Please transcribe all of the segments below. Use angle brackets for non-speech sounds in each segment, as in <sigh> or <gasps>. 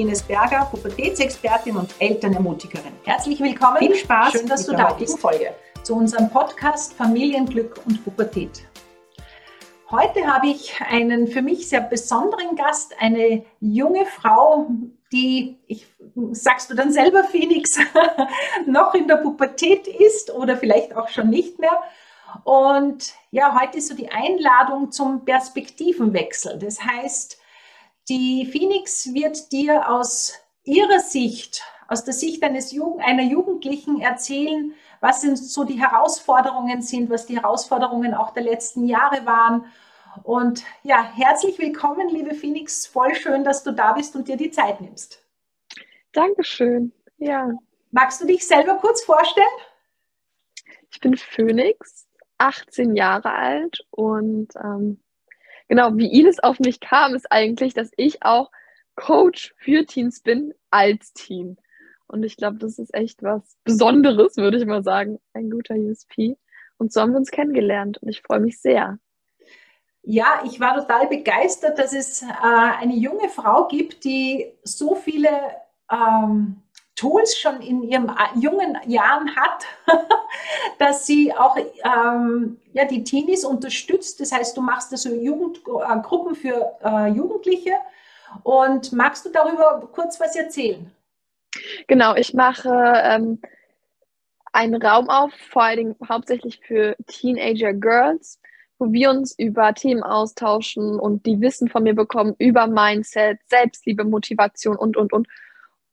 Ines Berger, Pubertätsexpertin und Elternermutigerin. Herzlich willkommen. Viel Spaß. Schön, dass du da bist. Folge zu unserem Podcast Familienglück und Pubertät. Heute habe ich einen für mich sehr besonderen Gast, eine junge Frau, die, ich sagst du dann selber, Phoenix, <laughs> noch in der Pubertät ist oder vielleicht auch schon nicht mehr. Und ja, heute ist so die Einladung zum Perspektivenwechsel. Das heißt, die Phoenix wird dir aus ihrer Sicht, aus der Sicht eines Jugend, einer Jugendlichen erzählen, was denn so die Herausforderungen sind, was die Herausforderungen auch der letzten Jahre waren. Und ja, herzlich willkommen, liebe Phoenix. Voll schön, dass du da bist und dir die Zeit nimmst. Dankeschön. Ja. Magst du dich selber kurz vorstellen? Ich bin Phoenix, 18 Jahre alt und ähm, genau, wie Ines auf mich kam, ist eigentlich, dass ich auch Coach für Teams bin als Team. Und ich glaube, das ist echt was Besonderes, würde ich mal sagen. Ein guter USP. Und so haben wir uns kennengelernt und ich freue mich sehr. Ja, ich war total begeistert, dass es äh, eine junge Frau gibt, die so viele ähm, Tools schon in ihren äh, jungen Jahren hat, <laughs> dass sie auch ähm, ja, die Teenies unterstützt. Das heißt, du machst also Jugendgruppen äh, für äh, Jugendliche. Und magst du darüber kurz was erzählen? Genau, ich mache ähm, einen Raum auf, vor allen Dingen hauptsächlich für Teenager Girls, wo wir uns über Themen austauschen und die Wissen von mir bekommen über Mindset, Selbstliebe, Motivation und, und, und.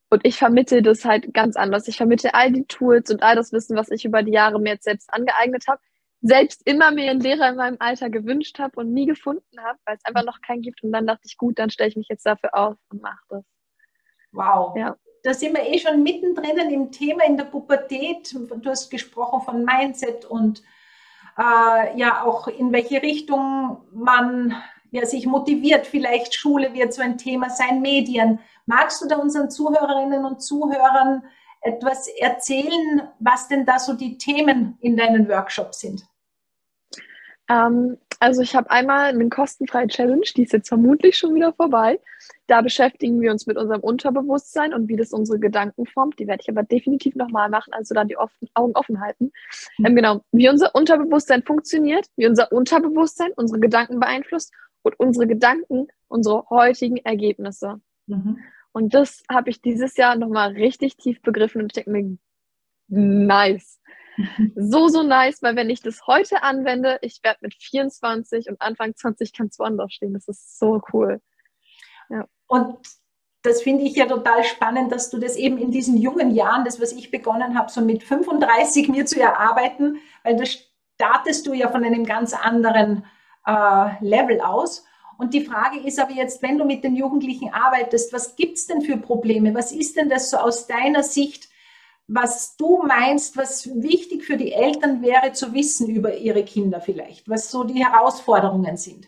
Und ich vermittle das halt ganz anders. Ich vermittle all die Tools und all das Wissen, was ich über die Jahre mir jetzt selbst angeeignet habe, selbst immer mir einen Lehrer in meinem Alter gewünscht habe und nie gefunden habe, weil es einfach noch keinen gibt. Und dann dachte ich, gut, dann stelle ich mich jetzt dafür auf und mache das. Wow. Ja. Da sind wir eh schon mittendrin im Thema in der Pubertät. Du hast gesprochen von Mindset und äh, ja auch in welche Richtung man ja, sich motiviert. Vielleicht Schule wird so ein Thema sein, Medien. Magst du da unseren Zuhörerinnen und Zuhörern etwas erzählen, was denn da so die Themen in deinen Workshops sind? Ähm, also ich habe einmal eine kostenfreie Challenge, die ist jetzt vermutlich schon wieder vorbei. Da beschäftigen wir uns mit unserem Unterbewusstsein und wie das unsere Gedanken formt. Die werde ich aber definitiv nochmal machen, also dann die offen, Augen offen halten. Ähm, genau, wie unser Unterbewusstsein funktioniert, wie unser Unterbewusstsein unsere Gedanken beeinflusst und unsere Gedanken unsere heutigen Ergebnisse. Mhm. Und das habe ich dieses Jahr nochmal richtig tief begriffen und ich denke mir, nice. <laughs> So, so nice, weil wenn ich das heute anwende, ich werde mit 24 und Anfang 20 ganz woanders stehen. Das ist so cool. Ja. Und das finde ich ja total spannend, dass du das eben in diesen jungen Jahren, das, was ich begonnen habe, so mit 35 mir zu erarbeiten, weil da startest du ja von einem ganz anderen äh, Level aus. Und die Frage ist aber jetzt, wenn du mit den Jugendlichen arbeitest, was gibt es denn für Probleme? Was ist denn das so aus deiner Sicht, was du meinst, was wichtig für die Eltern wäre zu wissen über ihre Kinder vielleicht, was so die Herausforderungen sind?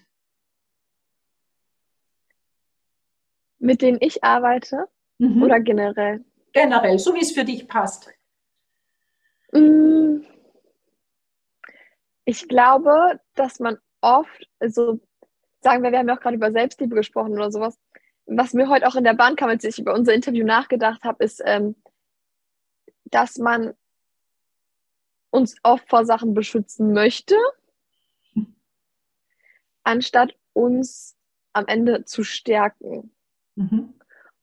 Mit denen ich arbeite mhm. oder generell? Generell, so wie es für dich passt. Mm. Ich glaube, dass man oft, also sagen wir, wir haben ja auch gerade über Selbstliebe gesprochen oder sowas. Was mir heute auch in der Bahn kam, als ich über unser Interview nachgedacht habe, ist, ähm, dass man uns oft vor Sachen beschützen möchte, anstatt uns am Ende zu stärken. Mhm.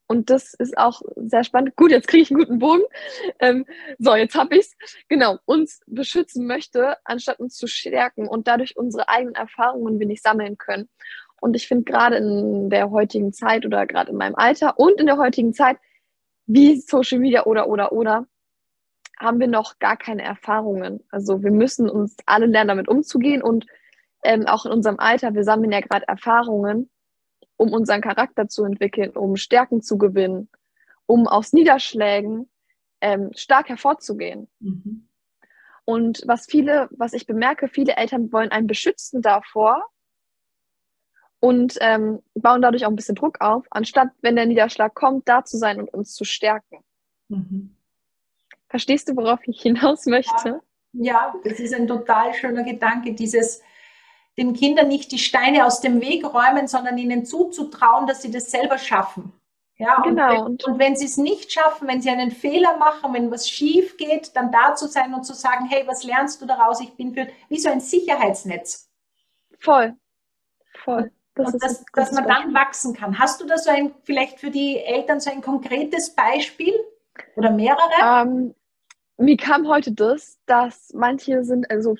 Und das ist auch sehr spannend. Gut, jetzt kriege ich einen guten Bogen. Ähm, so, jetzt habe ich es. Genau, uns beschützen möchte, anstatt uns zu stärken und dadurch unsere eigenen Erfahrungen nicht sammeln können. Und ich finde gerade in der heutigen Zeit oder gerade in meinem Alter und in der heutigen Zeit, wie Social Media oder, oder, oder, haben wir noch gar keine Erfahrungen. Also wir müssen uns alle lernen, damit umzugehen und ähm, auch in unserem Alter, wir sammeln ja gerade Erfahrungen um unseren Charakter zu entwickeln, um Stärken zu gewinnen, um aus Niederschlägen ähm, stark hervorzugehen. Mhm. Und was viele, was ich bemerke, viele Eltern wollen einen beschützen davor und ähm, bauen dadurch auch ein bisschen Druck auf, anstatt, wenn der Niederschlag kommt, da zu sein und uns zu stärken. Mhm. Verstehst du, worauf ich hinaus möchte? Ja, ja, das ist ein total schöner Gedanke, dieses den Kindern nicht die Steine aus dem Weg räumen, sondern ihnen zuzutrauen, dass sie das selber schaffen. Ja, genau. Und, und wenn sie es nicht schaffen, wenn sie einen Fehler machen, wenn was schief geht, dann da zu sein und zu sagen, hey, was lernst du daraus? Ich bin für, wie so ein Sicherheitsnetz. Voll. Voll. Das und das, dass man dann wachsen kann. Hast du da so ein, vielleicht für die Eltern so ein konkretes Beispiel oder mehrere? Ähm, mir kam heute das, dass manche sind, also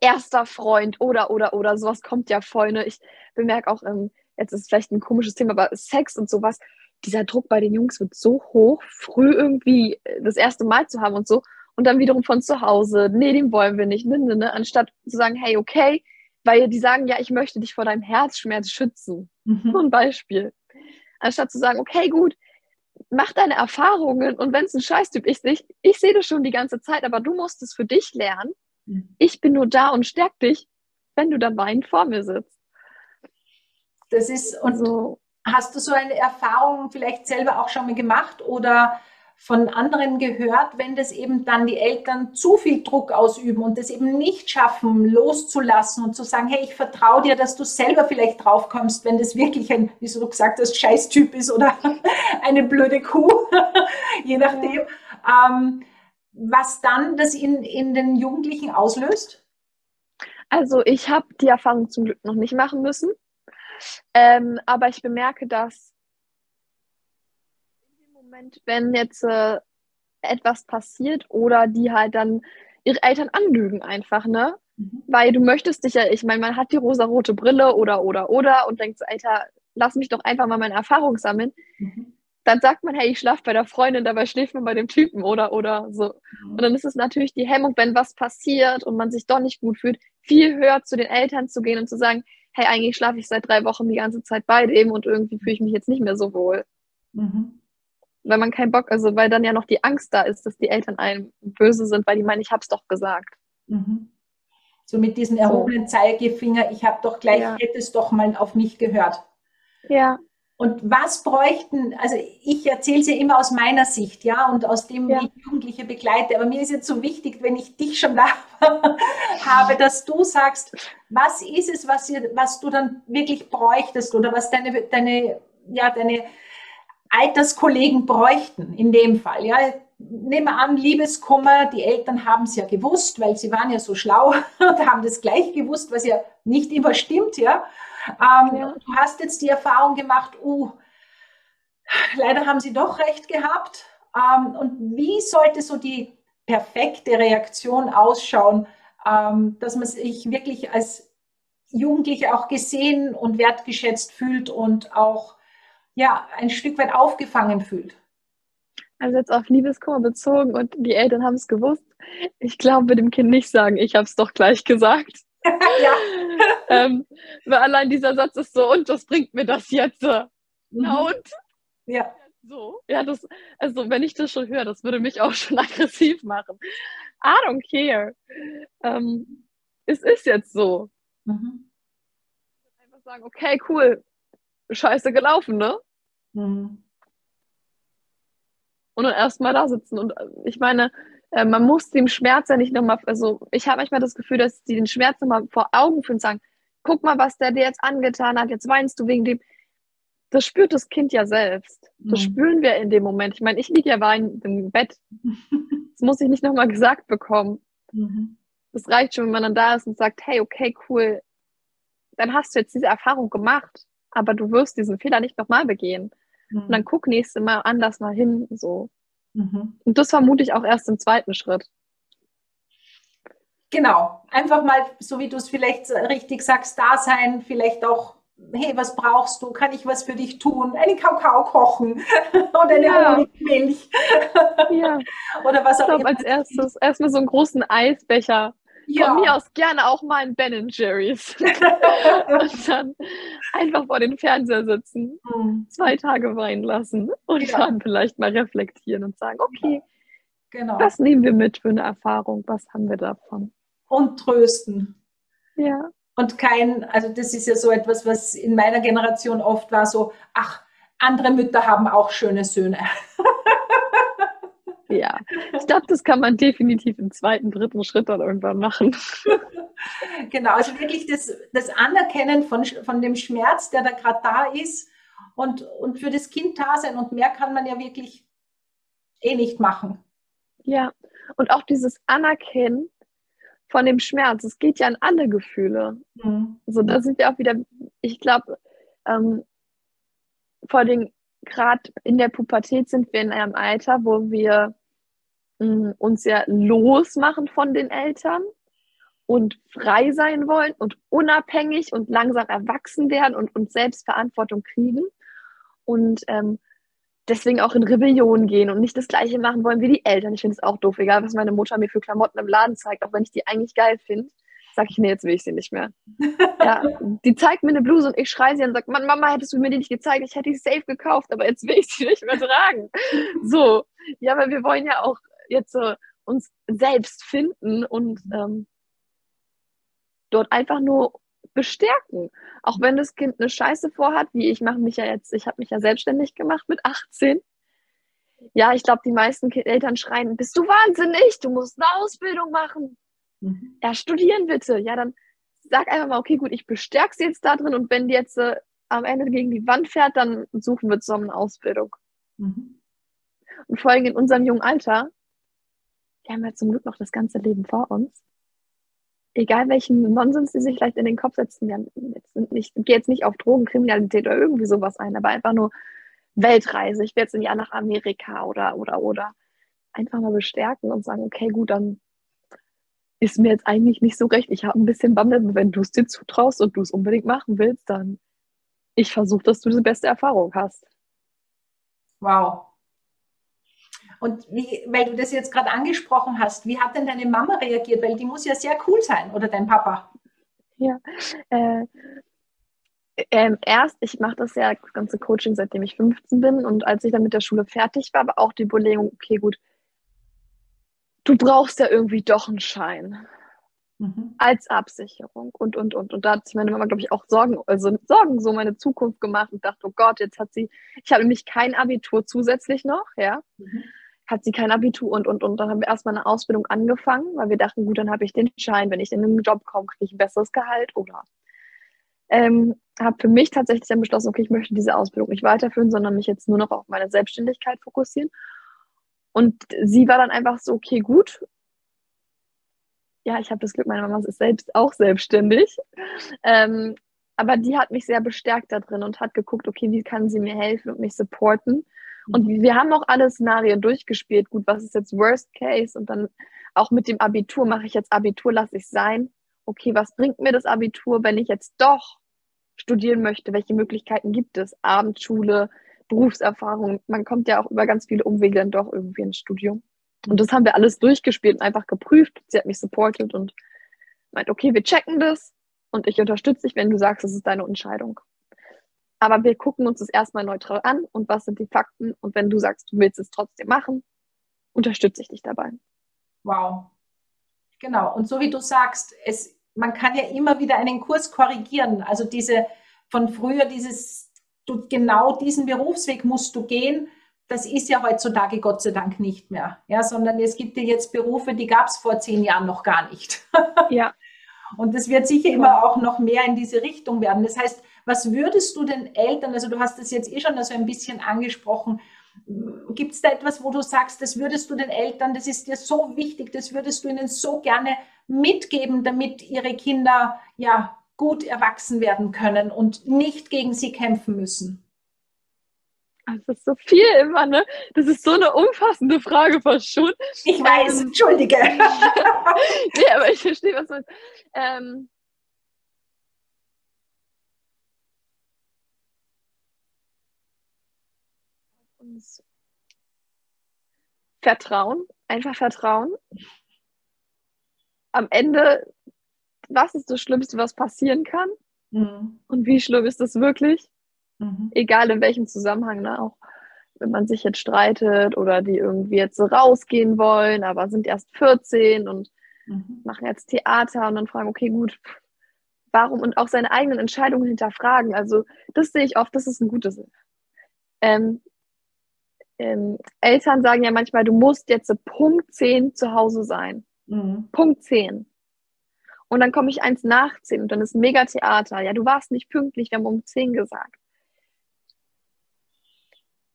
erster Freund oder, oder, oder, sowas kommt ja voll. Ne? Ich bemerke auch, ähm, jetzt ist es vielleicht ein komisches Thema, aber Sex und sowas, dieser Druck bei den Jungs wird so hoch, früh irgendwie äh, das erste Mal zu haben und so. Und dann wiederum von zu Hause, nee, den wollen wir nicht, ne, ne, ne, anstatt zu sagen, hey, okay, weil die sagen, ja, ich möchte dich vor deinem Herzschmerz schützen. Mhm. So ein Beispiel. Anstatt zu sagen, okay, gut, mach deine Erfahrungen und wenn es ein Scheißtyp ist, ich, ich sehe das schon die ganze Zeit, aber du musst es für dich lernen. Mhm. Ich bin nur da und stärk dich, wenn du dann weinend vor mir sitzt. Das ist, und so. hast du so eine Erfahrung vielleicht selber auch schon mal gemacht oder von anderen gehört, wenn das eben dann die Eltern zu viel Druck ausüben und das eben nicht schaffen, loszulassen und zu sagen, hey, ich vertraue dir, dass du selber vielleicht draufkommst, wenn das wirklich ein, wie du gesagt hast, Scheißtyp ist oder <laughs> eine blöde Kuh, <laughs> je nachdem, ähm, was dann das in, in den Jugendlichen auslöst? Also ich habe die Erfahrung zum Glück noch nicht machen müssen, ähm, aber ich bemerke, dass Moment, wenn jetzt äh, etwas passiert oder die halt dann ihre Eltern anlügen einfach, ne? Mhm. Weil du möchtest dich ja, ich meine, man hat die rosa-rote Brille oder, oder, oder und denkt so, Alter, lass mich doch einfach mal meine Erfahrung sammeln. Mhm. Dann sagt man, hey, ich schlafe bei der Freundin, dabei schläft man bei dem Typen oder, oder so. Mhm. Und dann ist es natürlich die Hemmung, wenn was passiert und man sich doch nicht gut fühlt, viel höher zu den Eltern zu gehen und zu sagen, hey, eigentlich schlafe ich seit drei Wochen die ganze Zeit bei dem und irgendwie fühle ich mich jetzt nicht mehr so wohl. Mhm weil man keinen Bock, also weil dann ja noch die Angst da ist, dass die Eltern einem böse sind, weil die meinen, ich hab's doch gesagt. Mhm. So mit diesem erhobenen so. Zeigefinger, ich habe doch gleich, ja. hätte es doch mal auf mich gehört. Ja. Und was bräuchten, also ich erzähle es ja immer aus meiner Sicht, ja, und aus dem, ja. wie ich Jugendliche begleite. Aber mir ist jetzt so wichtig, wenn ich dich schon <laughs> da habe, dass du sagst, was ist es, was, ihr, was du dann wirklich bräuchtest oder was deine, deine, ja, deine Alterskollegen bräuchten in dem Fall. Ja, nehmen wir an, Liebeskummer, die Eltern haben es ja gewusst, weil sie waren ja so schlau <laughs> und haben das gleich gewusst, was ja nicht immer stimmt, ja. Ähm, ja. Du hast jetzt die Erfahrung gemacht, uh, leider haben sie doch recht gehabt. Ähm, und wie sollte so die perfekte Reaktion ausschauen, ähm, dass man sich wirklich als Jugendliche auch gesehen und wertgeschätzt fühlt und auch ja, ein Stück weit aufgefangen fühlt. Also jetzt auf Liebeskummer bezogen und die Eltern haben es gewusst. Ich glaube, dem Kind nicht sagen, ich habe es doch gleich gesagt. <laughs> ja. <laughs> ähm, weil allein dieser Satz ist so, und was bringt mir das jetzt? Mhm. Na und? Ja. So, ja, das, also wenn ich das schon höre, das würde mich auch <laughs> schon aggressiv machen. I don't care. Ähm, es ist jetzt so. Mhm. Einfach sagen, okay, cool, scheiße gelaufen, ne? Mhm. Und dann erstmal da sitzen. Und äh, ich meine, äh, man muss dem Schmerz ja nicht nochmal, also ich habe manchmal das Gefühl, dass die den Schmerz nochmal vor Augen führen und sagen, guck mal, was der dir jetzt angetan hat, jetzt weinst du wegen dem. Das spürt das Kind ja selbst. Das mhm. spüren wir in dem Moment. Ich meine, ich liege ja weinend im Bett. <laughs> Das muss ich nicht nochmal gesagt bekommen. Mhm. Das reicht schon, wenn man dann da ist und sagt, hey, okay, cool, dann hast du jetzt diese Erfahrung gemacht aber du wirst diesen Fehler nicht nochmal begehen. Mhm. Und dann mhm. guck nächste Mal anders mal hin, so. Mhm. Und das vermute ich auch erst im zweiten Schritt. Genau, einfach mal, so wie du es vielleicht richtig sagst, da sein, vielleicht auch, hey, was brauchst du? Kann ich was für dich tun? Einen Kakao kochen <laughs> oder eine ja. Honigmilch. ja. <laughs> Oder was auch ich glaube, als erstes erstmal so einen großen Eisbecher ja. Von mir aus gerne auch mal ein Ben Jerry's. <laughs> und dann einfach vor den Fernseher sitzen, mhm. zwei Tage weinen lassen und ja. dann vielleicht mal reflektieren und sagen, okay, Genau. Was nehmen wir mit für eine Erfahrung? Was haben wir davon? Und trösten. Ja. Und kein, also das ist ja so etwas, was in meiner Generation oft war, so, ach, andere Mütter haben auch schöne Söhne. <laughs> Ja, ich glaube, das kann man definitiv im zweiten, dritten Schritt dann irgendwann machen. <laughs> Genau, also wirklich das, das Anerkennen von, von dem Schmerz, der da gerade da ist und, und für das Kind da sein und mehr kann man ja wirklich eh nicht machen. Ja, und auch dieses Anerkennen von dem Schmerz, es geht ja an alle Gefühle. Mhm. So, da sind wir auch wieder, ich glaube, ähm, vor allem gerade in der Pubertät sind wir in einem Alter, wo wir mh, mm, uns ja losmachen von den Eltern und frei sein wollen und unabhängig und langsam erwachsen werden und uns selbst Verantwortung kriegen und ähm, deswegen auch in Rebellion gehen und nicht das Gleiche machen wollen wie die Eltern. Ich finde es auch doof, egal was meine Mutter mir für Klamotten im Laden zeigt, auch wenn ich die eigentlich geil finde sage ich, nee, jetzt will ich sie nicht mehr. ja, <laughs> die zeigt mir eine Bluse und ich schreie sie und sage, Mann, Mama, hättest du mir die nicht gezeigt, ich hätte die safe gekauft, aber jetzt will ich sie nicht mehr tragen. <laughs> So, ja, weil wir wollen ja auch jetzt so uns selbst finden und ähm, dort einfach nur bestärken. Auch wenn das Kind eine Scheiße vorhat, wie ich mache mich ja jetzt, ich habe mich ja selbstständig gemacht mit 18. Ja, ich glaube, die meisten Eltern schreien, bist du wahnsinnig, du musst eine Ausbildung machen. Mhm. Ja, studieren bitte. Ja, dann sag einfach mal, okay, gut, ich bestärke sie jetzt da drin und wenn die jetzt äh, am Ende gegen die Wand fährt, dann suchen wir zusammen eine Ausbildung. Mhm. Und vor allem in unserem jungen Alter, wir haben ja zum Glück noch das ganze Leben vor uns. Egal welchen Nonsens sie sich vielleicht in den Kopf setzen, wir jetzt nicht, ich gehe jetzt nicht auf Drogenkriminalität oder irgendwie sowas ein, aber einfach nur Weltreise. Ich werde jetzt ein Jahr nach Amerika oder, oder, oder. Einfach mal bestärken und sagen, okay, gut, dann ist mir jetzt eigentlich nicht so recht. Ich habe ein bisschen Bammel, wenn du es dir zutraust und du es unbedingt machen willst, dann ich versuche, dass du die beste Erfahrung hast. Wow. Und wie, weil du das jetzt gerade angesprochen hast, wie hat denn deine Mama reagiert? Weil die muss ja sehr cool sein oder dein Papa. Ja, äh, ähm, erst, ich mache das ja, das ganze Coaching, seitdem ich 15 bin und als ich dann mit der Schule fertig war, war auch die Überlegung, okay, gut, du brauchst ja irgendwie doch einen Schein. Mhm. Als Absicherung und, und, und. Und da hat sich meine Mama, glaube ich, auch Sorgen, also Sorgen so meine Zukunft gemacht und dachte, oh Gott, jetzt hat sie, ich habe nämlich kein Abitur zusätzlich noch, ja. Mhm. Hat sie kein Abitur und, und, und. Dann haben wir erstmal eine Ausbildung angefangen, weil wir dachten, gut, dann habe ich den Schein, wenn ich in einen Job komme, kriege ich ein besseres Gehalt oder. Ähm, habe für mich tatsächlich dann beschlossen, okay, ich möchte diese Ausbildung nicht weiterführen, sondern mich jetzt nur noch auf meine Selbstständigkeit fokussieren und sie war dann einfach so, okay, gut. Ja, ich habe das Glück, meine Mama ist selbst auch selbstständig. Ähm, aber die hat mich sehr bestärkt da drin und hat geguckt, okay, wie kann sie mir helfen und mich supporten. Und mhm. wir haben auch alle Szenarien durchgespielt. Gut, was ist jetzt Worst Case? Und dann auch mit dem Abitur, mache ich jetzt Abitur, lasse ich sein. Okay, was bringt mir das Abitur, wenn ich jetzt doch studieren möchte? Welche Möglichkeiten gibt es? Abendschule, Berufserfahrung. Man kommt ja auch über ganz viele Umwege dann doch irgendwie ins Studium. Und das haben wir alles durchgespielt und einfach geprüft. Sie hat mich supportet und meint, okay, wir checken das und ich unterstütze dich, wenn du sagst, es ist deine Entscheidung. Aber wir gucken uns das erstmal neutral an und was sind die Fakten. Und wenn du sagst, du willst es trotzdem machen, unterstütze ich dich dabei. Wow. Genau. Und so wie du sagst, es, man kann ja immer wieder einen Kurs korrigieren. Also diese von früher, dieses du genau diesen Berufsweg musst du gehen. Das ist ja heutzutage Gott sei Dank nicht mehr, ja, sondern es gibt ja jetzt Berufe, die gab es vor zehn Jahren noch gar nicht. Ja. <laughs> Und das wird sicher immer auch noch mehr in diese Richtung werden. Das heißt, was würdest du den Eltern, also du hast das jetzt eh schon so ein bisschen angesprochen, gibt es da etwas, wo du sagst, das würdest du den Eltern, das ist dir so wichtig, das würdest du ihnen so gerne mitgeben, damit ihre Kinder ja gut erwachsen werden können und nicht gegen sie kämpfen müssen? Das ist so viel immer, ne? Das ist so eine umfassende Frage fast schon. Ich weiß, ähm, entschuldige. <laughs> nee, aber ich verstehe, was du meinst. Ähm, Vertrauen, einfach Vertrauen. Am Ende was ist das Schlimmste, was passieren kann? Mhm. Und wie schlimm ist das wirklich? Mhm. Egal in welchem Zusammenhang, ne? auch wenn man sich jetzt streitet oder die irgendwie jetzt so rausgehen wollen, aber sind erst 14 und mhm. machen jetzt Theater und dann fragen, okay, gut, warum und auch seine eigenen Entscheidungen hinterfragen. Also das sehe ich oft, das ist ein gutes. Ähm, ähm, Eltern sagen ja manchmal, du musst jetzt Punkt 10 zu Hause sein. Mhm. Punkt 10. Und dann komme ich eins nach 10 und dann ist mega Theater. Ja, du warst nicht pünktlich, wir haben um 10 gesagt.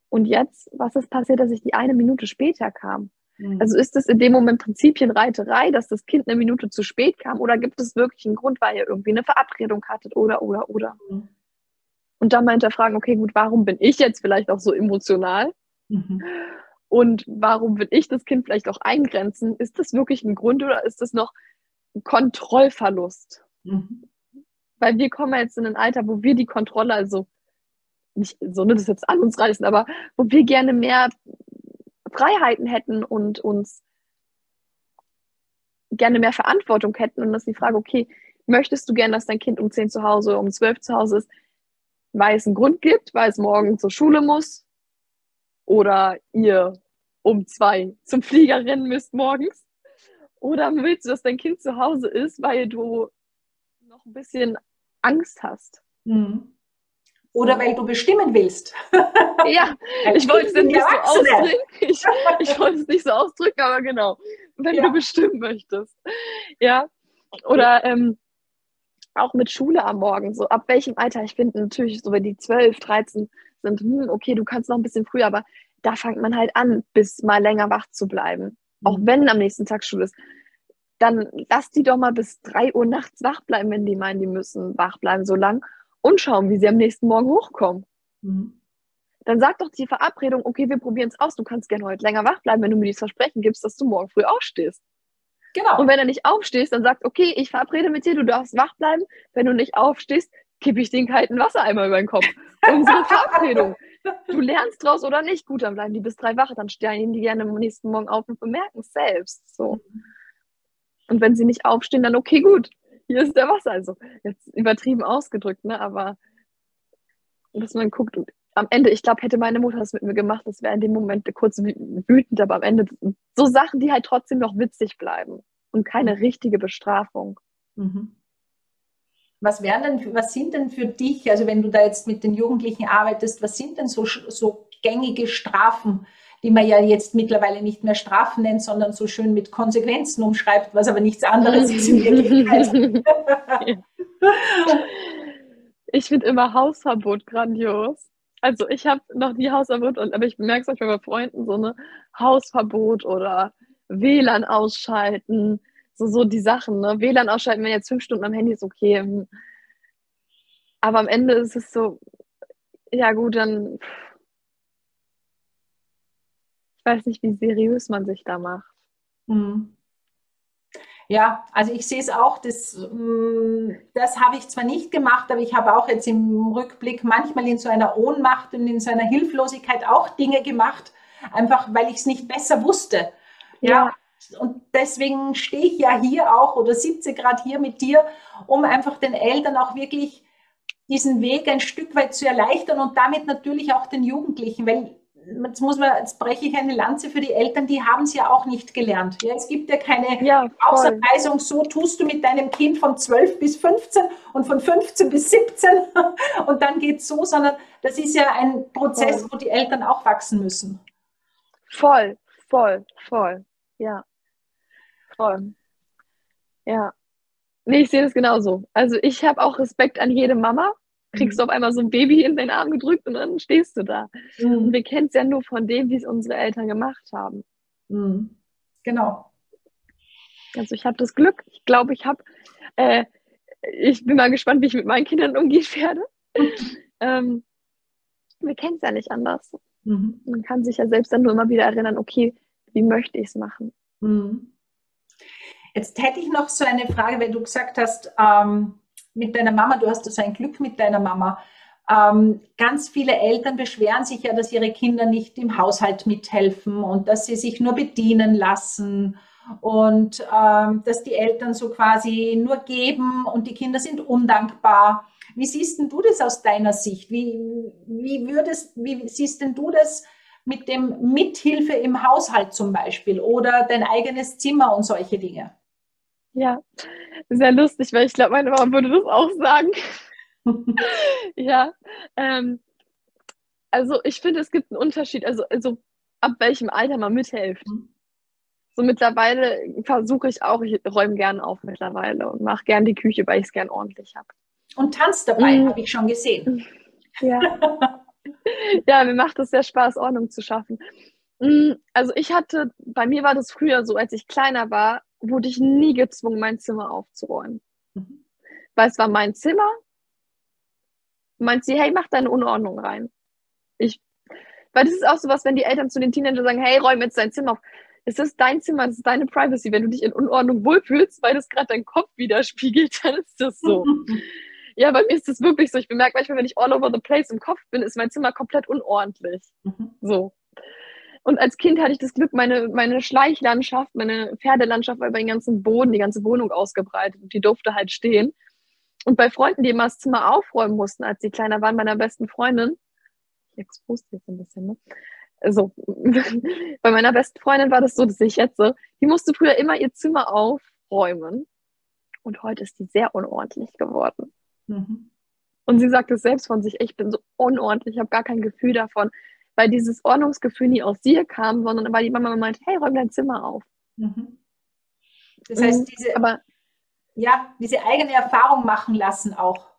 Und jetzt, was ist passiert, dass ich die eine Minute später kam? Mhm. Also ist es in dem Moment Prinzipienreiterei, dass das Kind eine Minute zu spät kam oder gibt es wirklich einen Grund, weil ihr irgendwie eine Verabredung hattet oder, oder, oder? Mhm. Und dann mal hinterfragen, okay, gut, warum bin ich jetzt vielleicht auch so emotional? Mhm. Und warum will ich das Kind vielleicht auch eingrenzen? Ist das wirklich ein Grund oder ist das noch ein Kontrollverlust? Mhm. Weil wir kommen jetzt in ein Alter, wo wir die Kontrolle, also nicht so, ne, das jetzt an uns reißen, aber wo wir gerne mehr Freiheiten hätten und uns gerne mehr Verantwortung hätten. Und das ist die Frage, okay, möchtest du gerne, dass dein Kind um 10 zu Hause, um 12 zu Hause ist, weil es einen Grund gibt, weil es morgen zur Schule muss oder ihr um zwei zum Flieger rennen müsst morgens? Oder willst du, dass dein Kind zu Hause ist, weil du noch ein bisschen Angst hast? Mhm. Oder weil du bestimmen willst. <laughs> Ja, ich wollte es nicht so ausdrücken. Ich, ich wollte es nicht so ausdrücken, aber genau. Wenn ja. du bestimmen möchtest. Ja. Oder ähm, auch mit Schule am Morgen. So ab welchem Alter? Ich finde natürlich, so wenn die 12, 13 sind, hm, okay, du kannst noch ein bisschen früher, aber da fängt man halt an, bis mal länger wach zu bleiben. Mhm. Auch wenn am nächsten Tag Schule ist. Dann lass die doch mal bis 3 Uhr nachts wach bleiben, wenn die meinen, die müssen wach bleiben so lang und schauen, wie sie am nächsten Morgen hochkommen. Mhm. Dann sag doch die Verabredung, okay, wir probieren es aus, du kannst gerne heute länger wach bleiben, wenn du mir dieses Versprechen gibst, dass du morgen früh aufstehst. Genau. Und wenn du nicht aufstehst, dann sagt, okay, ich verabrede mit dir, du darfst wach bleiben. Wenn du nicht aufstehst, kippe ich den kalten Wassereimer über den Kopf. Unsere Verabredung. Du lernst draus oder nicht, gut, dann bleiben die bis drei wach, dann stehen die gerne am nächsten Morgen auf und bemerken es selbst. So. Und wenn sie nicht aufstehen, dann okay, gut hier ist der Wasser. Also jetzt übertrieben ausgedrückt, ne? Aber dass man guckt und am Ende, ich glaube, hätte meine Mutter das mit mir gemacht, das wäre in dem Moment kurz wütend, aber am Ende so Sachen, die halt trotzdem noch witzig bleiben und keine richtige Bestrafung. Mhm. Was wären denn, was sind denn für dich, also wenn du da jetzt mit den Jugendlichen arbeitest, was sind denn so, so gängige Strafen, die man ja jetzt mittlerweile nicht mehr Strafen nennt, sondern so schön mit Konsequenzen umschreibt, was aber nichts anderes ist in Wirklichkeit. <laughs> ich finde immer Hausverbot grandios. Also ich habe noch nie Hausverbot, aber ich merke es manchmal bei Freunden, so eine Hausverbot oder WLAN ausschalten, so, so die Sachen. Ne? WLAN ausschalten, wenn jetzt fünf Stunden am Handy ist, okay. Hm. Aber am Ende ist es so, ja gut, dann ich weiß nicht, wie seriös man sich da macht. Mhm. Ja, also ich sehe es auch, das, mm, das habe ich zwar nicht gemacht, aber ich habe auch jetzt im Rückblick manchmal in so einer Ohnmacht und in so einer Hilflosigkeit auch Dinge gemacht, einfach weil ich es nicht besser wusste. Ja. ja. Und deswegen stehe ich ja hier auch oder sitze gerade hier mit dir, um einfach den Eltern auch wirklich diesen Weg ein Stück weit zu erleichtern und damit natürlich auch den Jugendlichen, weil jetzt muss man, jetzt breche ich eine Lanze für die Eltern, die haben es ja auch nicht gelernt. Ja, es gibt ja keine ja, Ausanweisung, so tust du mit deinem Kind von 12 bis 15 und von 15 bis 17 <laughs> und dann geht es so, sondern das ist ja ein Prozess, voll. wo die Eltern auch wachsen müssen. Voll, voll, voll. Ja. Voll. Ja. Nee, ich sehe das genauso. Also ich habe auch Respekt an jede Mama, kriegst du mhm. auf einmal so ein Baby in den Arm gedrückt und dann stehst du da. Mhm. Und wir kennen es ja nur von dem, wie es unsere Eltern gemacht haben. Mhm. Genau. Also ich habe das Glück. Ich glaube, ich habe, äh, ich bin mal gespannt, wie ich mit meinen Kindern umgehen <laughs> werde. ähm, wir kennen es ja nicht anders. Mhm. Man kann sich ja selbst dann nur immer wieder erinnern, okay, wie möchte ich es machen? Mhm. Jetzt hätte ich noch so eine Frage, weil du gesagt hast, ähm, mit deiner Mama, du hast so ein Glück mit deiner Mama. Ähm, ganz viele Eltern beschweren sich ja, dass ihre Kinder nicht im Haushalt mithelfen und dass sie sich nur bedienen lassen und ähm, dass die Eltern so quasi nur geben und die Kinder sind undankbar. Wie siehst denn du das aus deiner Sicht? Wie, wie, würdest, wie siehst denn du das mit dem Mithilfe im Haushalt zum Beispiel oder dein eigenes Zimmer und solche Dinge? Ja, sehr lustig, weil ich glaube, meine Mama würde das auch sagen. <laughs> ja, ähm, also ich finde, es gibt einen Unterschied, also, also ab welchem Alter man mithilft. Mhm. So mittlerweile versuche ich auch, ich räume gern auf mittlerweile und mache gern die Küche, weil ich es gern ordentlich habe. Und tanzt dabei, mhm. habe ich schon gesehen. <laughs> Ja. ja, mir macht es sehr Spaß, Ordnung zu schaffen. Mhm, also ich hatte, bei mir war das früher so, als ich kleiner war, wurde ich nie gezwungen, mein Zimmer aufzuräumen. Mhm. Weil es war mein Zimmer. Meint sie, hey, mach deine Unordnung rein. Ich, weil das ist auch sowas, wenn die Eltern zu den Teenagern sagen, hey, räum jetzt dein Zimmer auf. Es ist dein Zimmer, es ist deine Privacy. Wenn du dich in Unordnung wohlfühlst, weil das gerade dein Kopf widerspiegelt, dann ist das so. <laughs> ja, bei mir ist das wirklich so. Ich bemerke manchmal, wenn ich all over the place im Kopf bin, ist mein Zimmer komplett unordentlich. Mhm. So. Und als Kind hatte ich das Glück, meine, meine Schleichlandschaft, meine Pferdelandschaft war über den ganzen Boden, die ganze Wohnung ausgebreitet und die durfte halt stehen. Und bei Freunden, die immer das Zimmer aufräumen mussten, als sie kleiner waren, meiner besten Freundin, ich expose jetzt ein bisschen, ne? Also, <laughs> bei meiner besten Freundin war das so, dass ich jetzt so, die musste früher immer ihr Zimmer aufräumen. Und heute ist die sehr unordentlich geworden. Mhm. Und sie sagt es selbst von sich, ich bin so unordentlich, ich habe gar kein Gefühl davon weil dieses Ordnungsgefühl nie aus dir kam, sondern weil die Mama meinte, hey, räum dein Zimmer auf. Mhm. Das heißt, mhm. diese, aber, ja, diese eigene Erfahrung machen lassen auch.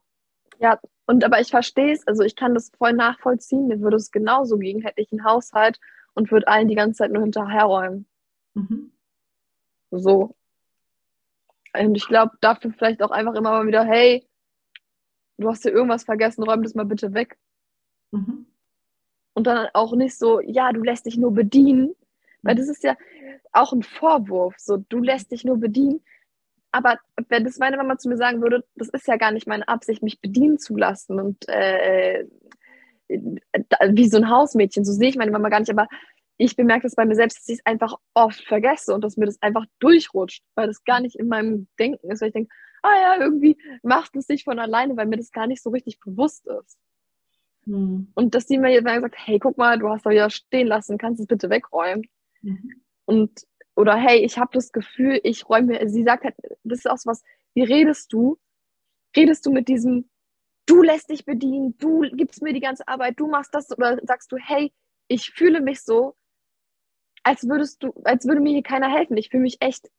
Ja, und aber ich verstehe es, also ich kann das voll nachvollziehen, mir würde es genauso gehen, hätte ich einen Haushalt und würde allen die ganze Zeit nur hinterherräumen. Mhm. So. Und ich glaube, dafür vielleicht auch einfach immer mal wieder, hey, du hast hier irgendwas vergessen, räum das mal bitte weg. Mhm und dann auch nicht so, ja, du lässt dich nur bedienen, weil das ist ja auch ein Vorwurf, so, du lässt dich nur bedienen. Aber wenn das meine Mama zu mir sagen würde, das ist ja gar nicht meine Absicht, mich bedienen zu lassen. Und äh, wie so ein Hausmädchen, so sehe ich meine Mama gar nicht, aber ich bemerke das bei mir selbst, dass ich es einfach oft vergesse und dass mir das einfach durchrutscht, weil das gar nicht in meinem Denken ist, weil ich denke, ah ja, irgendwie macht es sich von alleine, weil mir das gar nicht so richtig bewusst ist. Mhm. Und dass die mir dann sagt, hey, guck mal, du hast da ja stehen lassen, kannst du es bitte wegräumen? Mhm. Und, oder hey, ich habe das Gefühl, ich räume, sie sagt halt, das ist auch so was, wie redest du? Redest du mit diesem, du lässt dich bedienen, du gibst mir die ganze Arbeit, du machst das, oder sagst du, hey, ich fühle mich so, als würdest du, als würde mir hier keiner helfen. Ich fühle mich echt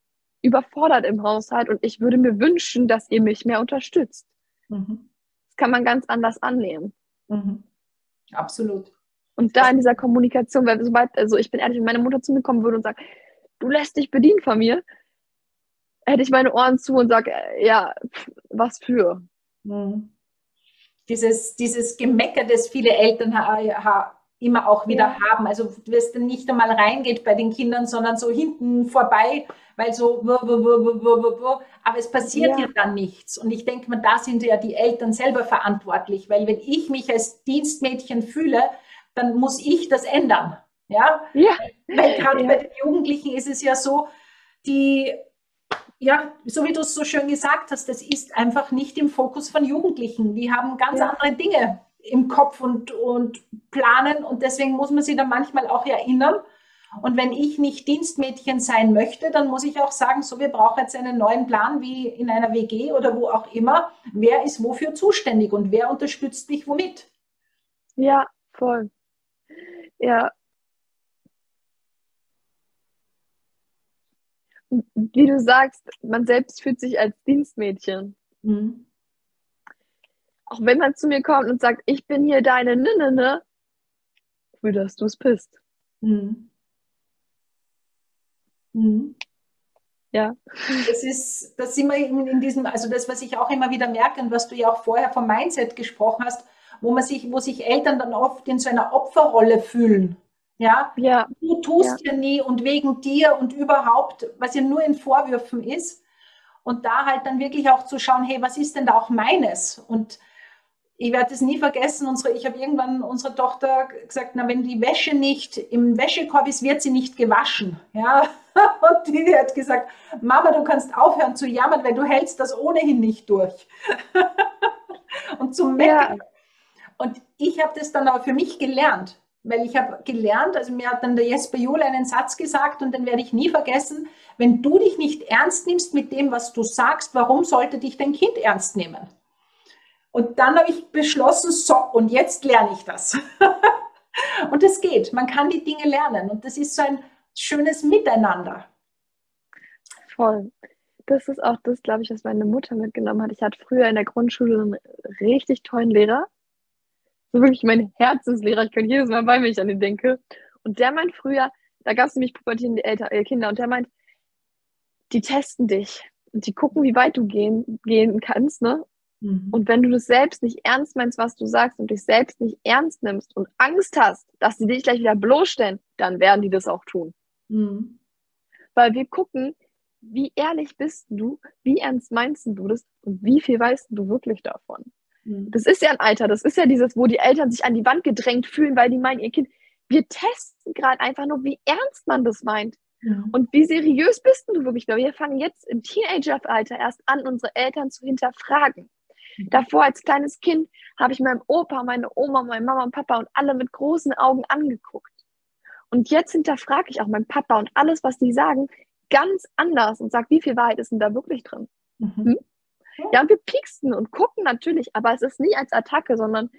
überfordert im Haushalt und ich würde mir wünschen, dass ihr mich mehr unterstützt. Mhm. Das kann man ganz anders annehmen. Mhm. Absolut. Und da in dieser Kommunikation, weil sobald, also ich bin ehrlich, wenn meine Mutter zu mir kommen würde und sagt, du lässt dich bedienen von mir, hätte ich meine Ohren zu und sage, äh, ja, was für. Mhm. Dieses, dieses Gemecker, das viele Eltern immer auch wieder ja. haben. Also dass dann nicht einmal reingeht bei den Kindern, sondern so hinten vorbei, weil so, aber es passiert ja. ja dann nichts. Und ich denke mal, da sind ja die Eltern selber verantwortlich, weil wenn ich mich als Dienstmädchen fühle, dann muss ich das ändern. Ja, ja. weil gerade ja. bei den Jugendlichen ist es ja so, die ja, so wie du es so schön gesagt hast, das ist einfach nicht im Fokus von Jugendlichen. Die haben ganz ja. andere Dinge im Kopf und, und planen und deswegen muss man sich da manchmal auch erinnern. Und wenn ich nicht Dienstmädchen sein möchte, dann muss ich auch sagen, so, wir brauchen jetzt einen neuen Plan wie in einer WG oder wo auch immer. Wer ist wofür zuständig und wer unterstützt mich womit? Ja, voll. Ja. Wie du sagst, man selbst fühlt sich als Dienstmädchen. Mhm. Auch wenn man zu mir kommt und sagt, ich bin hier deine Ninne, ne? Für dass du es bist. Mhm. Mhm. Ja. Das ist, das sind wir in, in diesem, also das, was ich auch immer wieder merke und was du ja auch vorher vom Mindset gesprochen hast, wo man sich, wo sich Eltern dann oft in so einer Opferrolle fühlen. Ja, ja. du tust ja. ja nie und wegen dir und überhaupt, was ja nur in Vorwürfen ist. Und da halt dann wirklich auch zu schauen, hey, was ist denn da auch meines? Und ich werde es nie vergessen, unsere, ich habe irgendwann unserer Tochter gesagt, na, wenn die Wäsche nicht im Wäschekorb ist, wird sie nicht gewaschen. Ja? <laughs> Und die hat gesagt, Mama, du kannst aufhören zu jammern, weil du hältst das ohnehin nicht durch. <laughs> Und zu meckern. Ja. Und ich habe das dann aber für mich gelernt. weil ich habe gelernt, also mir hat dann der Jesper Juhl einen Satz gesagt und den werde ich nie vergessen, wenn du dich nicht ernst nimmst mit dem, was du sagst, warum sollte dich dein Kind ernst nehmen? Und dann habe ich beschlossen, so, und jetzt lerne ich das. <laughs> und es geht, man kann die Dinge lernen und das ist so ein schönes Miteinander. Voll. Das ist auch das, glaube ich, was meine Mutter mitgenommen hat. Ich hatte früher in der Grundschule einen richtig tollen Lehrer, so wirklich mein Herzenslehrer. Ich kann jedes Mal bei, wenn ich an ihn denke. Und der meint früher, da gab es nämlich pubertierende äh, Kinder, und der meint, die testen dich und die gucken, wie weit du gehen, gehen kannst, ne? Mhm. Und wenn du das selbst nicht ernst meinst, was du sagst und dich selbst nicht ernst nimmst und Angst hast, dass sie dich gleich wieder bloßstellen, dann werden die das auch tun. Mhm. Weil wir gucken, wie ehrlich bist du, wie ernst meinst du das und wie viel weißt du wirklich davon. Mhm. Das ist ja ein Alter, das ist ja dieses, wo die Eltern sich an die Wand gedrängt fühlen, weil die meinen, ihr Kind, wir testen gerade einfach nur, wie ernst man das meint. Ja. Und wie seriös bist du wirklich? Weil wir fangen jetzt im Teenageralter erst an, unsere Eltern zu hinterfragen. Davor als kleines Kind habe ich meinem Opa, meine Oma, meine Mama und Papa und alle mit großen Augen angeguckt. Und jetzt hinterfrage ich auch meinen Papa und alles, was die sagen, ganz anders und sage, wie viel Wahrheit ist denn da wirklich drin? Mhm. Hm? Ja, und wir pieksten und gucken natürlich, aber es ist nie als Attacke, sondern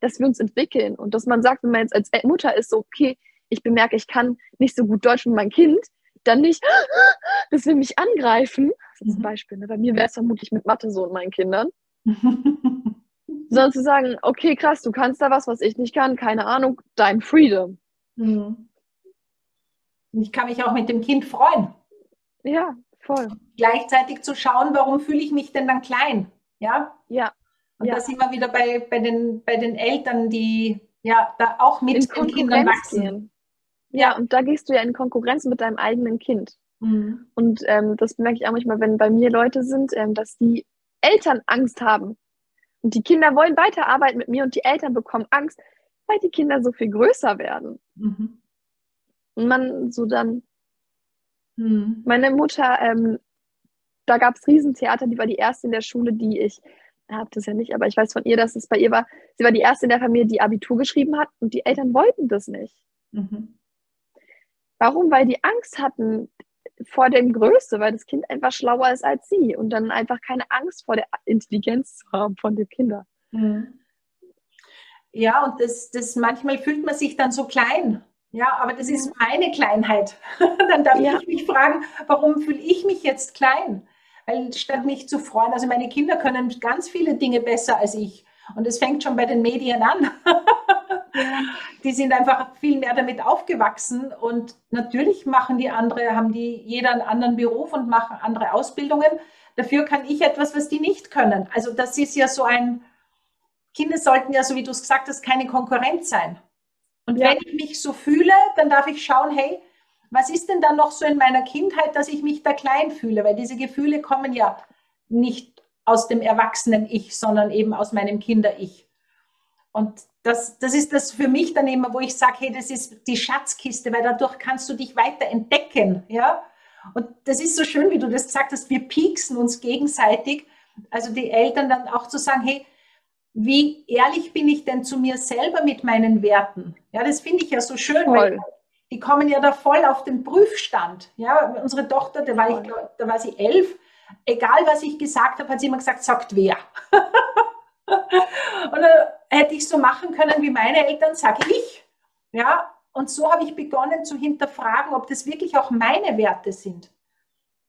dass wir uns entwickeln und dass man sagt, wenn man jetzt als Mutter ist, so, okay, ich bemerke, ich kann nicht so gut Deutsch mit meinem Kind, dann nicht, <gasps> das will mich angreifen. Das ist ein mhm. Beispiel. Ne? Bei mir wäre es vermutlich mit Mathe so und meinen Kindern. <laughs> sondern zu sagen, okay, krass, du kannst da was, was ich nicht kann, keine Ahnung, dein Freedom. Mhm. Ich kann mich auch mit dem Kind freuen. Ja, voll. Gleichzeitig zu schauen, warum fühle ich mich denn dann klein? Ja. Ja. Und ja. da sind wir wieder bei, bei, den, bei den Eltern, die ja da auch mit in den Kindern wachsen. Gehen. Ja, und da gehst du ja in Konkurrenz mit deinem eigenen Kind. Mhm. Und ähm, das merke ich auch manchmal, wenn bei mir Leute sind, ähm, dass die Eltern Angst haben. Und die Kinder wollen weiterarbeiten mit mir und die Eltern bekommen Angst, weil die Kinder so viel größer werden. Mhm. Und man so dann. Mhm. Meine Mutter, ähm, da gab es Riesentheater, die war die erste in der Schule, die ich habe das ja nicht, aber ich weiß von ihr, dass es bei ihr war. Sie war die erste in der Familie, die Abitur geschrieben hat und die Eltern wollten das nicht. Mhm. Warum? Weil die Angst hatten vor dem Größte, weil das Kind einfach schlauer ist als sie und dann einfach keine Angst vor der Intelligenz zu haben von dem Kinder. Mhm. Ja, und das, das manchmal fühlt man sich dann so klein. Ja, aber das ist meine Kleinheit. <laughs> dann darf ja. ich mich fragen, warum fühle ich mich jetzt klein? Weil statt mich zu freuen, also meine Kinder können ganz viele Dinge besser als ich. Und es fängt schon bei den Medien an. <laughs> Die sind einfach viel mehr damit aufgewachsen und natürlich machen die andere, haben die jeder einen anderen Beruf und machen andere Ausbildungen. Dafür kann ich etwas, was die nicht können. Also das ist ja so ein, Kinder sollten ja, so wie du es gesagt hast, keine Konkurrenz sein. Und ja. wenn ich mich so fühle, dann darf ich schauen, hey, was ist denn da noch so in meiner Kindheit, dass ich mich da klein fühle? Weil diese Gefühle kommen ja nicht aus dem erwachsenen Ich, sondern eben aus meinem Kinder-Ich. Und das, das ist das für mich dann immer, wo ich sage, hey, das ist die Schatzkiste, weil dadurch kannst du dich weiter entdecken, ja. Und das ist so schön, wie du das gesagt hast, wir pieksen uns gegenseitig. Also die Eltern dann auch zu sagen, hey, wie ehrlich bin ich denn zu mir selber mit meinen Werten? Ja, das finde ich ja so schön, voll. weil die kommen ja da voll auf den Prüfstand. Ja, unsere Tochter, da war, ich, da war sie elf, egal was ich gesagt habe, hat sie immer gesagt, sagt wer. <laughs> und dann hätte ich so machen können wie meine Eltern, sage ich. Ja, und so habe ich begonnen zu hinterfragen, ob das wirklich auch meine Werte sind.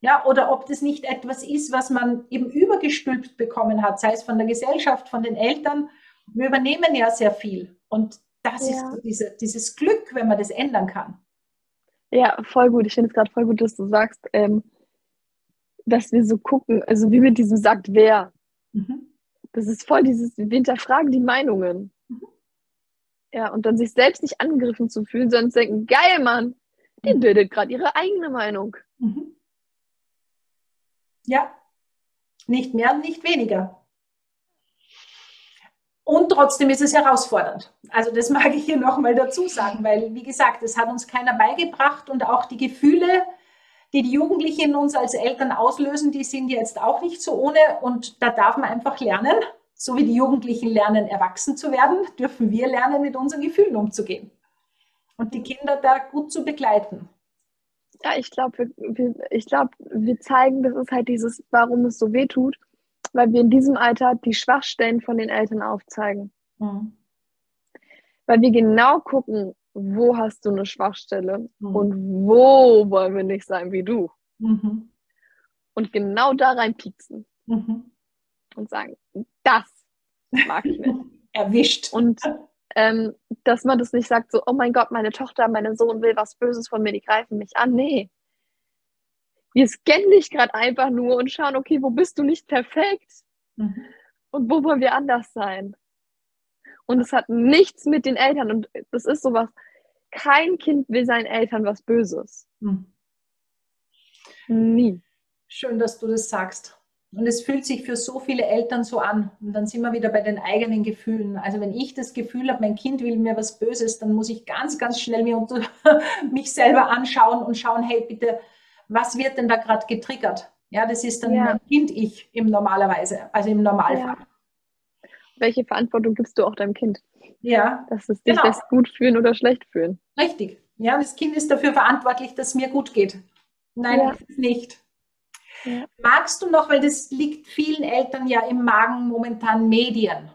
Ja, oder ob das nicht etwas ist, was man eben übergestülpt bekommen hat, sei es von der Gesellschaft, von den Eltern. Wir übernehmen ja sehr viel. Und das ja. ist diese, dieses Glück, wenn man das ändern kann. Ja, voll gut. Ich finde es gerade voll gut, dass du sagst, ähm, dass wir so gucken, also wie mit diesem sagt wer. Das ist voll dieses, wir hinterfragen die Meinungen. Mhm. Ja, und dann sich selbst nicht angegriffen zu fühlen, sondern zu denken, geil, Mann, die mhm. bildet gerade ihre eigene Meinung. Mhm. Ja, nicht mehr, nicht weniger. Und trotzdem ist es herausfordernd. Also das <laughs> mag ich hier nochmal dazu sagen, weil, wie gesagt, es hat uns keiner beigebracht und auch die Gefühle, die die Jugendlichen in uns als Eltern auslösen, die sind jetzt auch nicht so ohne und da darf man einfach lernen. So wie die Jugendlichen lernen, erwachsen zu werden, dürfen wir lernen, mit unseren Gefühlen umzugehen. und die Kinder da gut zu begleiten. Ja, ich glaube, wir, ich glaub, wir zeigen, das ist halt dieses, warum es so weh tut, weil wir in diesem Alter die Schwachstellen von den Eltern aufzeigen. Mhm. Weil wir genau gucken, wo hast du eine Schwachstelle mhm. und wo wollen wir nicht sein wie du. Mhm. Und genau da reinpieksen mhm. und sagen, das mag ich nicht. <laughs> Erwischt. Und ähm, dass man das nicht sagt, so, oh mein Gott, meine Tochter, mein Sohn will was Böses von mir, die greifen mich an. Nee. Wir scannen dich gerade einfach nur und schauen, okay, wo bist du nicht perfekt? Mhm. Und wo wollen wir anders sein? Und es hat nichts mit den Eltern. Und das ist sowas, kein Kind will seinen Eltern was Böses. Mhm. Nie. Schön, dass du das sagst. Und es fühlt sich für so viele Eltern so an. Und dann sind wir wieder bei den eigenen Gefühlen. Also wenn ich das Gefühl habe, mein Kind will mir was Böses, dann muss ich ganz, ganz schnell mir unter, <laughs> mich selber anschauen und schauen, hey, bitte, was wird denn da gerade getriggert? Ja, das ist dann ja. mein Kind-Ich im normalerweise, also im Normalfall. Ja. Welche Verantwortung gibst du auch deinem Kind? Ja. Dass es dich genau. lässt gut fühlen oder schlecht fühlen. Richtig. Ja, das Kind ist dafür verantwortlich, dass es mir gut geht. Nein, ja. nicht. Ja. Magst du noch, weil das liegt vielen Eltern ja im Magen momentan Medien.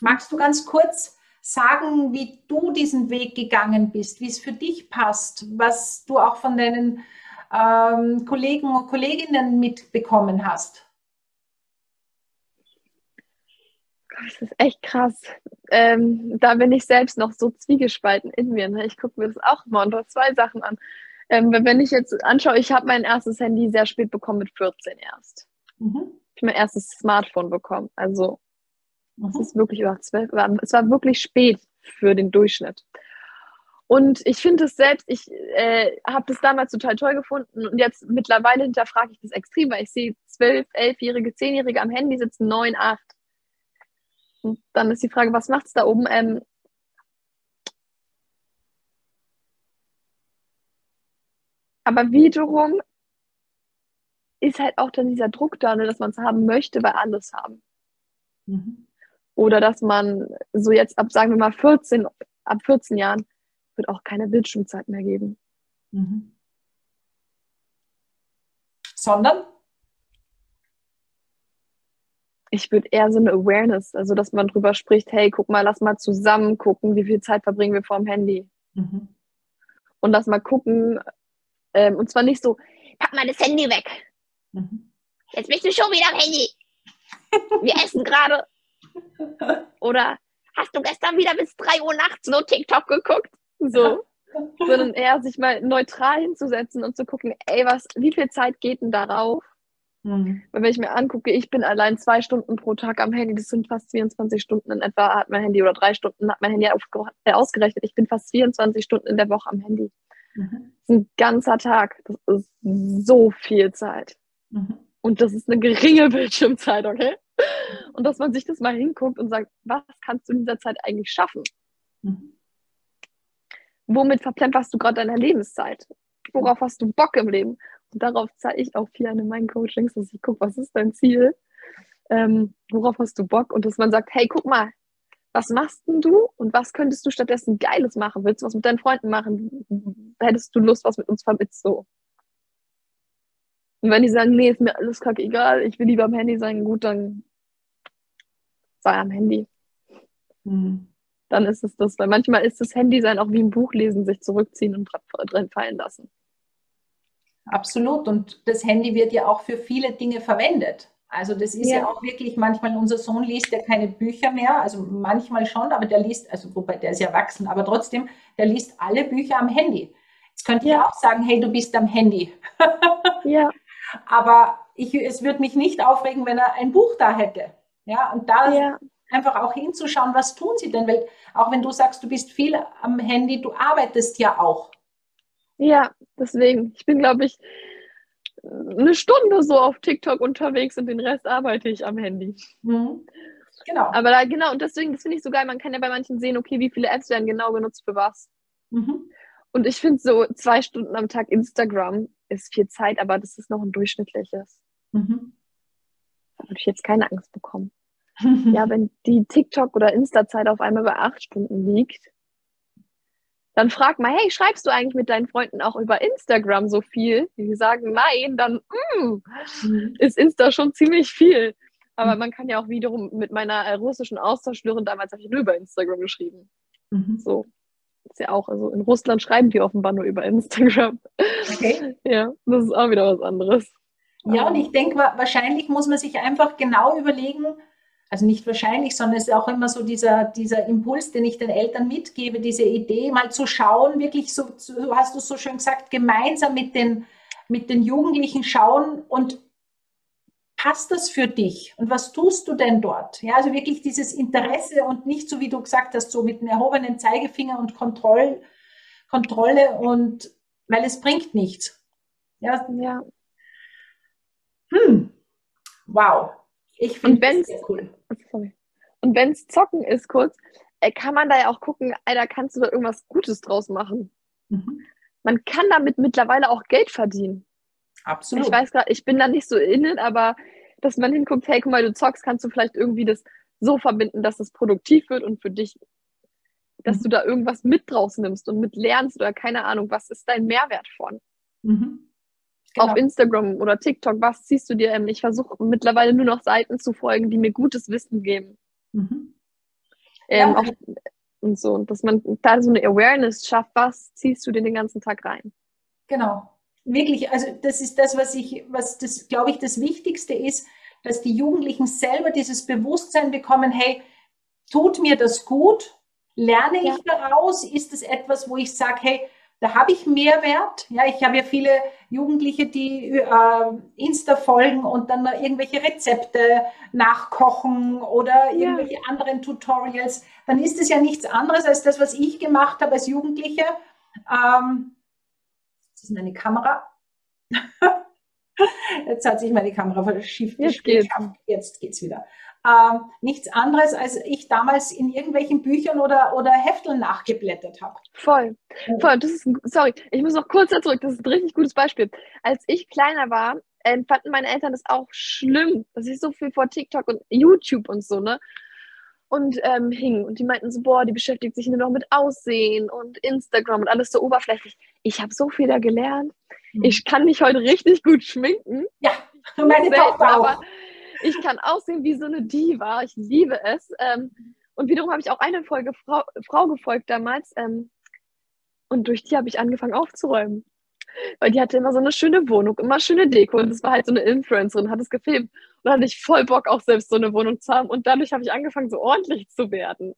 Magst du ganz kurz sagen, wie du diesen Weg gegangen bist, wie es für dich passt, was du auch von deinen ähm, Kollegen und Kolleginnen mitbekommen hast? Das ist echt krass. Ähm, da bin ich selbst noch so zwiegespalten in mir. Ne? Ich gucke mir das auch immer unter zwei Sachen an. Ähm, wenn ich jetzt anschaue, ich habe mein erstes Handy sehr spät bekommen, mit 14 erst. Mhm. Ich habe mein erstes Smartphone bekommen. Also mhm. es ist wirklich über 12, es war wirklich spät für den Durchschnitt. Und ich finde es selbst, ich äh, habe das damals total toll gefunden und jetzt mittlerweile hinterfrage ich das extrem, weil ich sehe 12, 11-Jährige, 10-Jährige am Handy sitzen, 9, 8. Und dann ist die Frage, was macht es da oben? Ähm, Aber wiederum ist halt auch dann dieser Druck da, ne, dass man es haben möchte, weil alles haben. Mhm. Oder dass man so jetzt ab, sagen wir mal, 14, ab 14 Jahren wird auch keine Bildschirmzeit mehr geben. Mhm. Sondern? Ich würde eher so eine Awareness, also dass man drüber spricht, hey, guck mal, lass mal zusammen gucken, wie viel Zeit verbringen wir vor dem Handy. Mhm. Und lass mal gucken, ähm, und zwar nicht so, pack mal das Handy weg. Mhm. Jetzt bist du schon wieder am Handy. Wir essen gerade. Oder hast du gestern wieder bis 3 Uhr nachts nur TikTok geguckt? So. Sondern eher sich mal neutral hinzusetzen und zu gucken, ey, was, wie viel Zeit geht denn darauf? Mhm. Weil wenn ich mir angucke, ich bin allein zwei Stunden pro Tag am Handy, das sind fast 24 Stunden in etwa, hat mein Handy oder drei Stunden hat mein Handy äh, ausgerechnet. Ich bin fast 24 Stunden in der Woche am Handy. Mhm. Das ist ein ganzer Tag. Das ist so viel Zeit. Mhm. Und das ist eine geringe Bildschirmzeit, okay? Und dass man sich das mal hinguckt und sagt, was kannst du in dieser Zeit eigentlich schaffen? Mhm. Womit verplemperst du gerade deine Lebenszeit? Worauf hast du Bock im Leben? Und darauf zeige ich auch viel in meinen Coachings, dass ich gucke, was ist dein Ziel? Ähm, worauf hast du Bock? Und dass man sagt, hey, guck mal, was machst denn du und was könntest du stattdessen Geiles machen? Willst du was mit deinen Freunden machen? Hättest du Lust, was mit uns vermitteln? So. Und wenn die sagen, nee, ist mir alles kacke egal, ich will lieber am Handy sein, gut, dann sei am Handy. Mhm. Dann ist es das, weil manchmal ist das Handy sein auch wie ein Buch lesen, sich zurückziehen und drin fallen lassen. Absolut. Und das Handy wird ja auch für viele Dinge verwendet. Also das ist ja. ja. auch wirklich manchmal, unser Sohn liest ja keine Bücher mehr, also manchmal schon, aber der liest, also wobei der ist ja erwachsen, aber trotzdem, der liest alle Bücher am Handy. Jetzt könnte ja. ich auch sagen, hey, du bist am Handy. <laughs> ja. Aber ich, es würde mich nicht aufregen, wenn er ein Buch da hätte. Ja, und da ja. einfach auch hinzuschauen, was tun sie denn? Weil auch wenn du sagst, du bist viel am Handy, du arbeitest ja auch. Ja, deswegen. Ich bin, glaube ich, eine Stunde so auf TikTok unterwegs und den Rest arbeite ich am Handy. Mhm. Genau. Aber da, genau, und deswegen, das finde ich so geil, man kann ja bei manchen sehen, okay, wie viele Apps werden genau genutzt für was. Mhm. Und ich finde so zwei Stunden am Tag Instagram ist viel Zeit, aber das ist noch ein durchschnittliches. Mhm. Da würde ich jetzt keine Angst bekommen. <laughs> ja, wenn die TikTok- oder Insta-Zeit auf einmal bei acht Stunden liegt, dann frag mal, hey, schreibst du eigentlich mit deinen Freunden auch über Instagram so viel? Die sagen nein, dann mm, mhm. ist Insta schon ziemlich viel. Aber mhm. man kann ja auch wiederum mit meiner äh, russischen Austauschlehrerin, damals habe ich nur über Instagram geschrieben. Mhm. So. Ist ja auch, also in Russland schreiben die offenbar nur über Instagram. Okay. <laughs> Ja, das ist auch wieder was anderes. Ja, und ich denke, wahrscheinlich muss man sich einfach genau überlegen, also nicht wahrscheinlich, sondern es ist auch immer so dieser, dieser Impuls, den ich den Eltern mitgebe, diese Idee, mal zu schauen, wirklich so, so hast du so schön gesagt, gemeinsam mit den, mit den Jugendlichen schauen und passt das für dich? Und was tust du denn dort? Ja, also wirklich dieses Interesse und nicht so, wie du gesagt hast, so mit einem erhobenen Zeigefinger und Kontroll, Kontrolle und weil es bringt nichts. Ja. ja. Hm. Wow. Ich finde es sehr cool. Sorry. Und wenn es Zocken ist, kurz, äh, kann man da ja auch gucken, da kannst du da irgendwas Gutes draus machen. Mhm. Man kann damit mittlerweile auch Geld verdienen. Absolut. Ich weiß gerade, ich bin da nicht so innen, aber dass man hinguckt, hey, guck mal, du zockst, kannst du vielleicht irgendwie das so verbinden, dass es produktiv wird und für dich, dass mhm. du da irgendwas mit draus nimmst und mit lernst oder keine Ahnung, was ist dein Mehrwert von? Mhm. Genau. Auf Instagram oder TikTok, was ziehst du dir? Ich versuche mittlerweile nur noch Seiten zu folgen, die mir gutes Wissen geben. Mhm. Ähm, ja. auch, und so, dass man da so eine Awareness schafft, was ziehst du dir den ganzen Tag rein? Genau. Wirklich, also das ist das, was ich, was das, glaube ich, das Wichtigste ist, dass die Jugendlichen selber dieses Bewusstsein bekommen, hey, tut mir das gut? Lerne ja. ich daraus? Ist es etwas, wo ich sage, hey, da habe ich Mehrwert. Ja, ich habe ja viele Jugendliche, die äh, Insta folgen und dann irgendwelche Rezepte nachkochen oder irgendwelche ja. anderen Tutorials. Dann ist es ja nichts anderes als das, was ich gemacht habe als Jugendliche. Ähm, das ist meine Kamera. <laughs> Jetzt hat sich meine Kamera verschifft. Jetzt. Jetzt geht's wieder ähm, nichts anderes, als ich damals in irgendwelchen Büchern oder, oder Hefteln nachgeblättert habe. Voll. Voll. Das ist, sorry, ich muss noch kurz da zurück. Das ist ein richtig gutes Beispiel. Als ich kleiner war, äh, fanden meine Eltern das auch schlimm, dass ich so viel vor TikTok und YouTube und so, ne? Und ähm, hing. Und die meinten so, boah, die beschäftigt sich nur noch mit Aussehen und Instagram und alles so oberflächlich. Ich habe so viel da gelernt. Mhm. Ich kann mich heute richtig gut schminken. Ja, meine Tochter auch. Ich kann aussehen wie so eine Diva. Ich liebe es. Ähm, und wiederum habe ich auch eine Folge Frau, Frau gefolgt damals. Ähm, und durch die habe ich angefangen aufzuräumen. Weil die hatte immer so eine schöne Wohnung, immer schöne Deko. Und das war halt so eine Influencerin, hat es gefilmt. Und dann hatte ich voll Bock, auch selbst so eine Wohnung zu haben. Und dadurch habe ich angefangen, so ordentlich zu werden.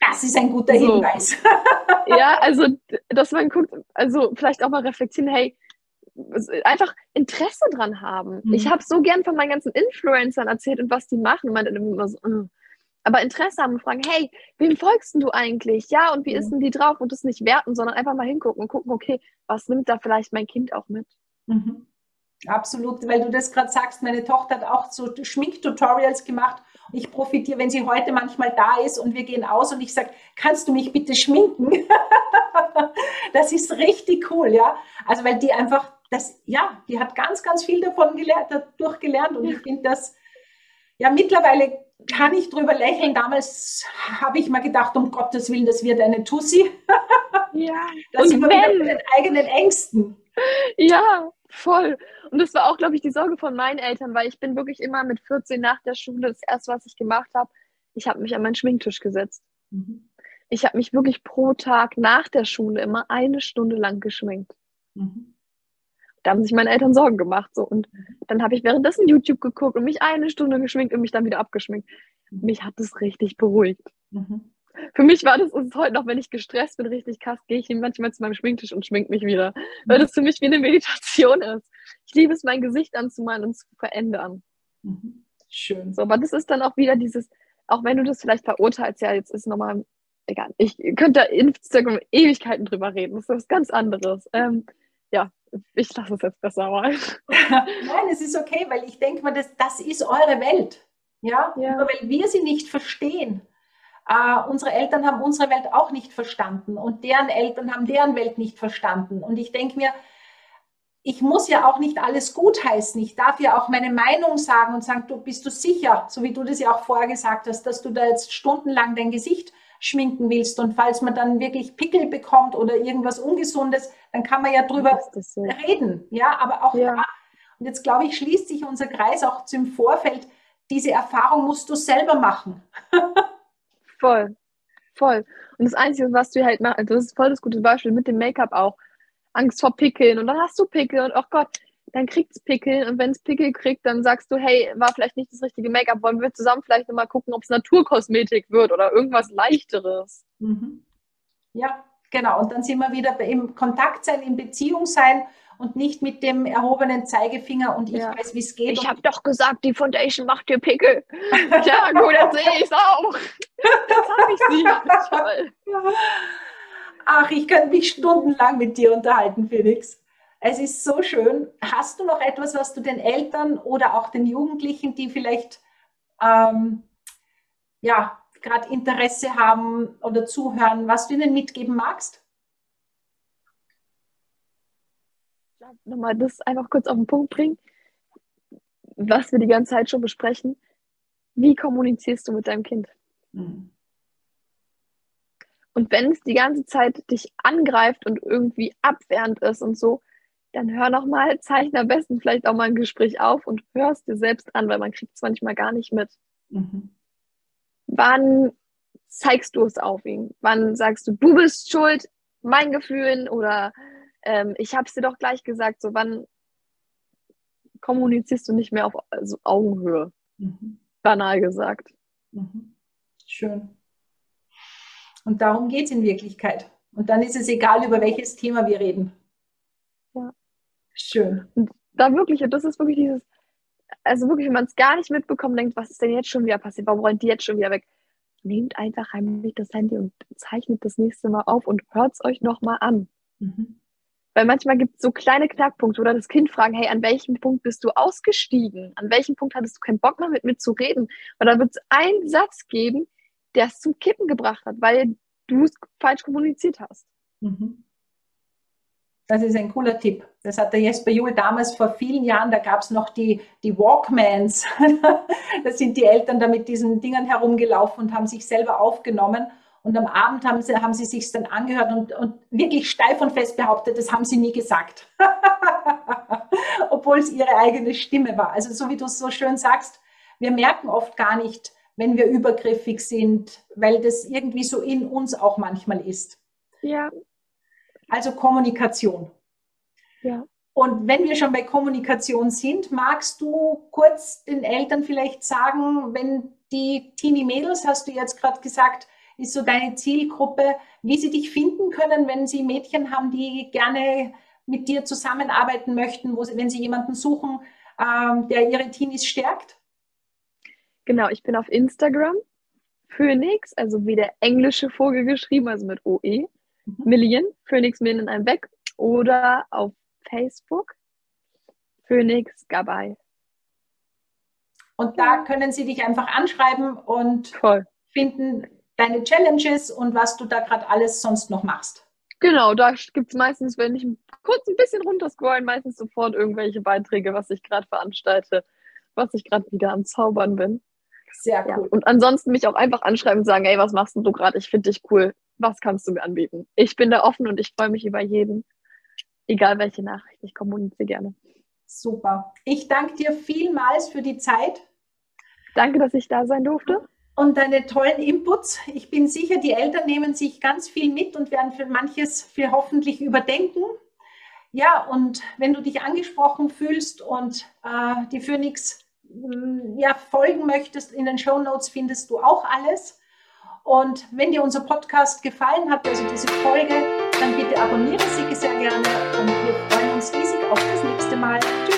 Das ist ein guter so. Hinweis. <laughs> ja, also, dass man guckt, also vielleicht auch mal reflektieren, hey, einfach Interesse dran haben. Mhm. Ich habe so gern von meinen ganzen Influencern erzählt und was die machen. Und man immer so, uh. aber Interesse haben und fragen, hey, wem folgst du eigentlich? Ja, und wie mhm. ist denn die drauf? Und das nicht werten, sondern einfach mal hingucken und gucken, okay, was nimmt da vielleicht mein Kind auch mit? Mhm. Absolut, weil du das gerade sagst, meine Tochter hat auch so Schminktutorials gemacht. Ich profitiere, wenn sie heute manchmal da ist und wir gehen aus und ich sage, kannst du mich bitte schminken? <laughs> das ist richtig cool, ja. Also weil die einfach das, ja, die hat ganz, ganz viel davon gelernt, dadurch gelernt und ich finde das, ja, mittlerweile kann ich drüber lächeln. Damals habe ich mal gedacht, um Gottes Willen, das wird eine Tussi. Ja, <laughs> das und wenn, mit den eigenen Ängsten. Ja, voll. Und das war auch, glaube ich, die Sorge von meinen Eltern, weil ich bin wirklich immer mit 14 nach der Schule, das erste, was ich gemacht habe, ich habe mich an meinen Schminktisch gesetzt. Mhm. Ich habe mich wirklich pro Tag nach der Schule immer eine Stunde lang geschminkt. Mhm. Da haben sich meine Eltern Sorgen gemacht. So. Und dann habe ich währenddessen YouTube geguckt und mich eine Stunde geschminkt und mich dann wieder abgeschminkt. Mich hat das richtig beruhigt. Mhm. Für mich war das ist heute noch, wenn ich gestresst bin, richtig krass, gehe ich manchmal zu meinem Schminktisch und schmink mich wieder. Weil das für mich wie eine Meditation ist. Ich liebe es, mein Gesicht anzumalen und zu verändern. Mhm. Schön. So, aber das ist dann auch wieder dieses, auch wenn du das vielleicht verurteilst, ja, jetzt ist nochmal, egal, ich könnte da Instagram Ewigkeiten drüber reden, das ist was ganz anderes. Ähm, ja, ich lasse es jetzt besser mal. <laughs> Nein, es ist okay, weil ich denke mal, das, das ist eure Welt. Ja? ja. Nur weil wir sie nicht verstehen. Uh, unsere Eltern haben unsere Welt auch nicht verstanden und deren Eltern haben deren Welt nicht verstanden. Und ich denke mir, ich muss ja auch nicht alles gutheißen. Ich darf ja auch meine Meinung sagen und sagen, du bist du sicher, so wie du das ja auch vorher gesagt hast, dass du da jetzt stundenlang dein Gesicht schminken willst. Und falls man dann wirklich Pickel bekommt oder irgendwas Ungesundes, dann kann man ja drüber so. reden. Ja, aber auch ja. da. Und jetzt glaube ich, schließt sich unser Kreis auch zum Vorfeld. Diese Erfahrung musst du selber machen. <laughs> voll, voll. Und das Einzige, was du halt machst, das ist voll das gute Beispiel mit dem Make-up auch. Angst vor Pickeln und dann hast du Pickel und oh Gott, dann kriegt es Pickel und wenn es Pickel kriegt, dann sagst du, hey, war vielleicht nicht das richtige Make-up, wollen wir zusammen vielleicht nochmal gucken, ob es Naturkosmetik wird oder irgendwas leichteres. Mhm. Ja, genau. Und dann sind wir wieder im Kontakt sein, in Beziehung sein und nicht mit dem erhobenen Zeigefinger und ich ja. weiß, wie es geht. Ich habe doch gesagt, die Foundation macht dir Pickel. ja, gut, dann sehe ich es auch. Jetzt habe ich sie. Toll. Ach, ich könnte mich stundenlang mit dir unterhalten, Felix. Es ist so schön. Hast du noch etwas, was du den Eltern oder auch den Jugendlichen, die vielleicht ähm, ja, gerade Interesse haben oder zuhören, was du ihnen mitgeben magst? Nochmal das einfach kurz auf den Punkt bringen, was wir die ganze Zeit schon besprechen. Wie kommunizierst du mit deinem Kind? Mhm. Und wenn es die ganze Zeit dich angreift und irgendwie abwehrend ist und so, dann hör noch mal, zeichne am besten vielleicht auch mal ein Gespräch auf und hör es dir selbst an, weil man kriegt es manchmal gar nicht mit. Mhm. Wann zeigst du es auf ihn? Wann sagst du, du bist schuld, mein Gefühlen oder ähm, ich habe es dir doch gleich gesagt, so wann kommunizierst du nicht mehr auf also Augenhöhe? Mhm. Banal gesagt. Mhm. Schön. Und darum geht es in Wirklichkeit. Und dann ist es egal, über welches Thema wir reden. Ja. Schön. Und da wirklich, und das ist wirklich dieses, also wirklich, wenn man es gar nicht mitbekommt, denkt, was ist denn jetzt schon wieder passiert? Warum rollt die jetzt schon wieder weg? Nehmt einfach heimlich das Handy und zeichnet das nächste Mal auf und hört es euch nochmal an. Mhm. Weil manchmal gibt es so kleine Knackpunkte oder das Kind fragen, hey, an welchem Punkt bist du ausgestiegen? An welchem Punkt hattest du keinen Bock mehr mit mir zu reden? Und dann wird es einen Satz geben, der es zum Kippen gebracht hat, weil du es falsch kommuniziert hast. Mhm. Das ist ein cooler Tipp. Das hat der Jesper Juhl damals vor vielen Jahren, da gab es noch die, die Walkmans. <laughs> da sind die Eltern da mit diesen Dingern herumgelaufen und haben sich selber aufgenommen. Und am Abend haben sie, haben sie sich dann angehört und, und wirklich steif und fest behauptet, das haben sie nie gesagt. <laughs> Obwohl es ihre eigene Stimme war. Also so wie du es so schön sagst, wir merken oft gar nicht, wenn wir übergriffig sind, weil das irgendwie so in uns auch manchmal ist. Ja, also Kommunikation. Ja. Und wenn wir schon bei Kommunikation sind, magst du kurz den Eltern vielleicht sagen, wenn die Teenie-Mädels, hast du jetzt gerade gesagt, ist so deine Zielgruppe, wie sie dich finden können, wenn sie Mädchen haben, die gerne mit dir zusammenarbeiten möchten, sie, wenn sie jemanden suchen, ähm, der ihre Teenies stärkt? Genau, ich bin auf Instagram, Phoenix, also wie der englische Vogel geschrieben, also mit OE. Mhm. Million, Phoenix Min in einem Weg oder auf Facebook Phoenix Gabay. Und da können sie dich einfach anschreiben und Voll. finden deine Challenges und was du da gerade alles sonst noch machst. Genau, da gibt es meistens, wenn ich kurz ein bisschen runterscrollen, meistens sofort irgendwelche Beiträge, was ich gerade veranstalte, was ich gerade wieder am Zaubern bin. Sehr cool. Ja. Und ansonsten mich auch einfach anschreiben und sagen, ey, was machst du gerade? Ich finde dich cool was kannst du mir anbieten? Ich bin da offen und ich freue mich über jeden, egal welche Nachricht. Ich kommuniziere gerne. Super. Ich danke dir vielmals für die Zeit. Danke, dass ich da sein durfte. Und deine tollen Inputs. Ich bin sicher, die Eltern nehmen sich ganz viel mit und werden für manches für hoffentlich überdenken. Ja, und wenn du dich angesprochen fühlst und äh, die Phoenix mm, ja, folgen möchtest, in den Show Notes findest du auch alles. Und wenn dir unser Podcast gefallen hat, also diese Folge, dann bitte abonniere sie sehr gerne und wir freuen uns riesig auf das nächste Mal. Tschüss.